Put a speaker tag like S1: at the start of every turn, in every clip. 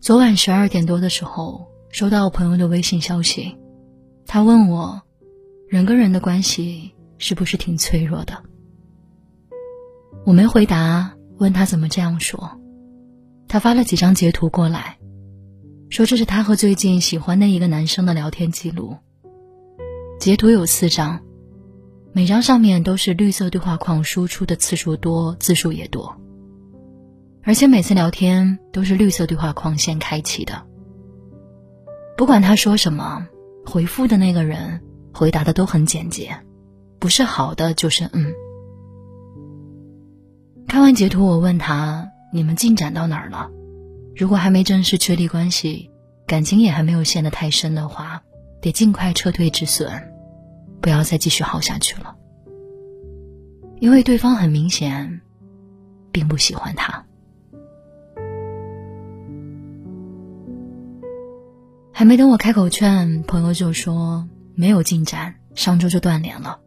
S1: 昨晚十二点多的时候，收到我朋友的微信消息，他问我，人跟人的关系是不是挺脆弱的？我没回答，问他怎么这样说。他发了几张截图过来，说这是他和最近喜欢的一个男生的聊天记录。截图有四张，每张上面都是绿色对话框，输出的次数多，字数也多。而且每次聊天都是绿色对话框先开启的，不管他说什么，回复的那个人回答的都很简洁，不是好的就是嗯。看完截图，我问他：“你们进展到哪儿了？如果还没正式确立关系，感情也还没有陷得太深的话，得尽快撤退止损，不要再继续耗下去了。因为对方很明显，并不喜欢他。”还没等我开口劝，朋友就说没有进展，上周就断联了。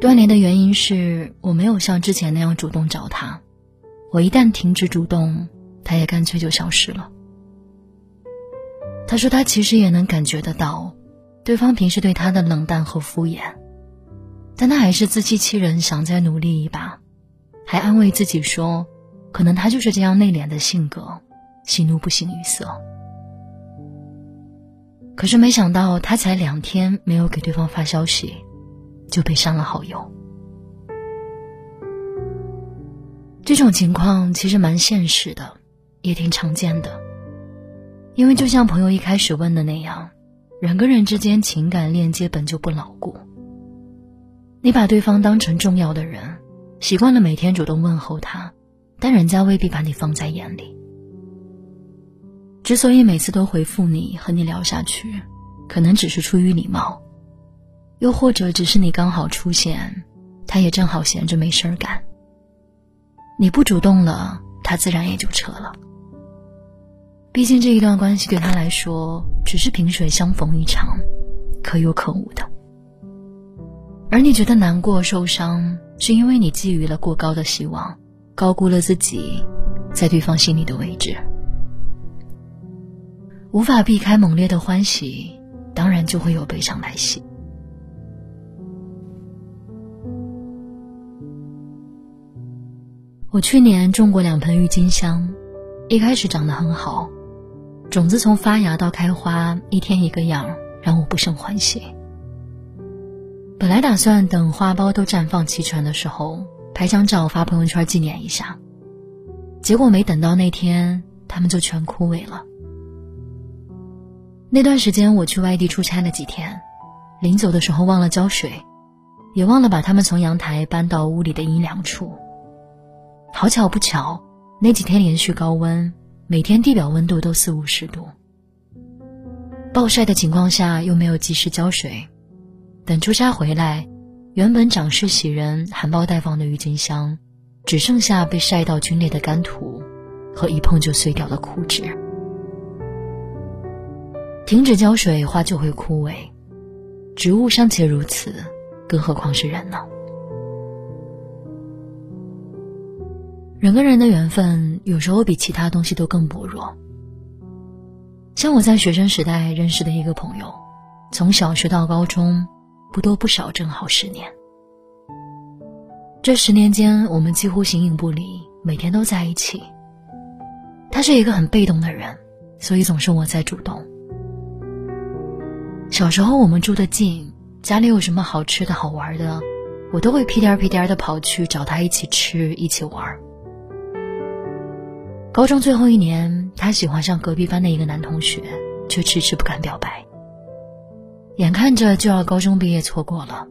S1: 断联的原因是我没有像之前那样主动找他，我一旦停止主动，他也干脆就消失了。他说他其实也能感觉得到，对方平时对他的冷淡和敷衍，但他还是自欺欺人，想再努力一把，还安慰自己说，可能他就是这样内敛的性格，喜怒不形于色。可是没想到，他才两天没有给对方发消息，就被删了好友。这种情况其实蛮现实的，也挺常见的。因为就像朋友一开始问的那样，人跟人之间情感链接本就不牢固。你把对方当成重要的人，习惯了每天主动问候他，但人家未必把你放在眼里。之所以每次都回复你和你聊下去，可能只是出于礼貌，又或者只是你刚好出现，他也正好闲着没事儿干。你不主动了，他自然也就撤了。毕竟这一段关系对他来说只是萍水相逢一场，可有可无的。而你觉得难过受伤，是因为你寄予了过高的希望，高估了自己在对方心里的位置。无法避开猛烈的欢喜，当然就会有悲伤来袭。我去年种过两盆郁金香，一开始长得很好，种子从发芽到开花一天一个样，让我不胜欢喜。本来打算等花苞都绽放齐全的时候拍张照发朋友圈纪念一下，结果没等到那天，它们就全枯萎了。那段时间我去外地出差了几天，临走的时候忘了浇水，也忘了把它们从阳台搬到屋里的阴凉处。好巧不巧，那几天连续高温，每天地表温度都四五十度。暴晒的情况下又没有及时浇水，等出差回来，原本长势喜人、含苞待放的郁金香，只剩下被晒到皲裂的干土，和一碰就碎掉的枯枝。停止浇水，花就会枯萎。植物尚且如此，更何况是人呢？人跟人的缘分，有时候比其他东西都更薄弱。像我在学生时代认识的一个朋友，从小学到高中，不多不少，正好十年。这十年间，我们几乎形影不离，每天都在一起。他是一个很被动的人，所以总是我在主动。小时候我们住得近，家里有什么好吃的好玩的，我都会屁颠屁颠的跑去找他一起吃一起玩。高中最后一年，他喜欢上隔壁班的一个男同学，却迟迟不敢表白。眼看着就要高中毕业错过了，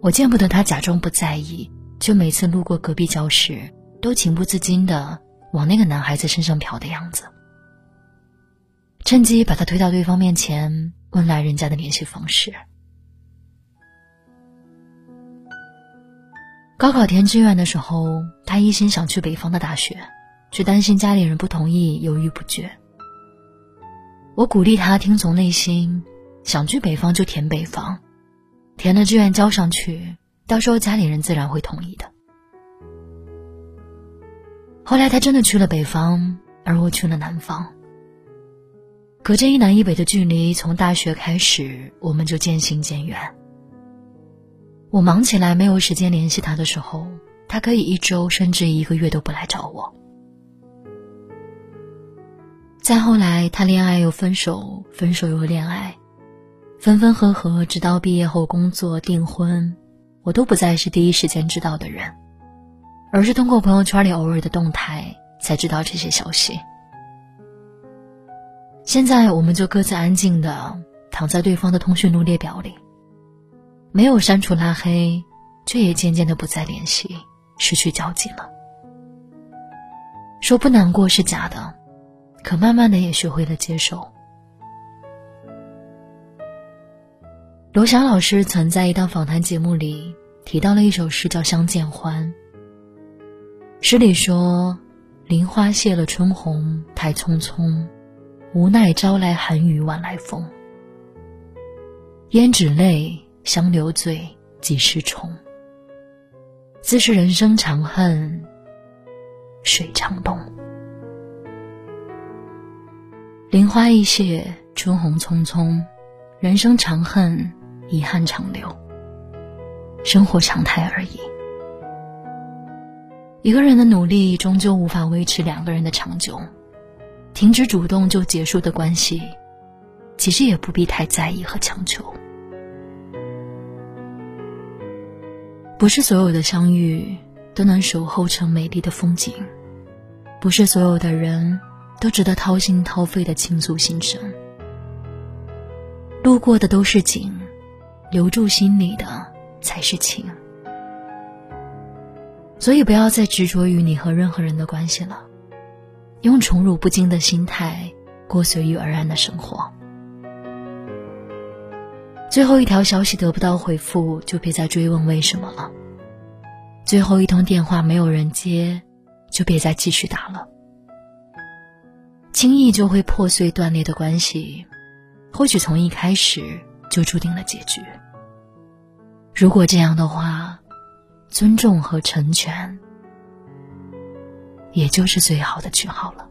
S1: 我见不得他假装不在意，就每次路过隔壁教室，都情不自禁的往那个男孩子身上瞟的样子，趁机把他推到对方面前。问来人家的联系方式。高考填志愿的时候，他一心想去北方的大学，却担心家里人不同意，犹豫不决。我鼓励他听从内心，想去北方就填北方，填了志愿交上去，到时候家里人自然会同意的。后来他真的去了北方，而我去了南方。隔着一南一北的距离，从大学开始，我们就渐行渐远。我忙起来没有时间联系他的时候，他可以一周甚至一个月都不来找我。再后来，他恋爱又分手，分手又恋爱，分分合合，直到毕业后工作订婚，我都不再是第一时间知道的人，而是通过朋友圈里偶尔的动态才知道这些消息。现在，我们就各自安静的躺在对方的通讯录列表里。没有删除拉黑，却也渐渐的不再联系，失去交集了。说不难过是假的，可慢慢的也学会了接受。罗翔老师曾在一档访谈节目里提到了一首诗，叫《相见欢》。诗里说：“林花谢了春红太匆匆，无奈朝来寒雨晚来风。胭脂泪。”相留醉，几时重？自是人生长恨水长东。林花易谢，春红匆匆，人生长恨遗憾长留。生活常态而已。一个人的努力终究无法维持两个人的长久，停止主动就结束的关系，其实也不必太在意和强求。不是所有的相遇都能守候成美丽的风景，不是所有的人都值得掏心掏肺的倾诉心声。路过的都是景，留住心里的才是情。所以不要再执着于你和任何人的关系了，用宠辱不惊的心态过随遇而安的生活。最后一条消息得不到回复，就别再追问为什么了。最后一通电话没有人接，就别再继续打了。轻易就会破碎断裂的关系，或许从一开始就注定了结局。如果这样的话，尊重和成全，也就是最好的句号了。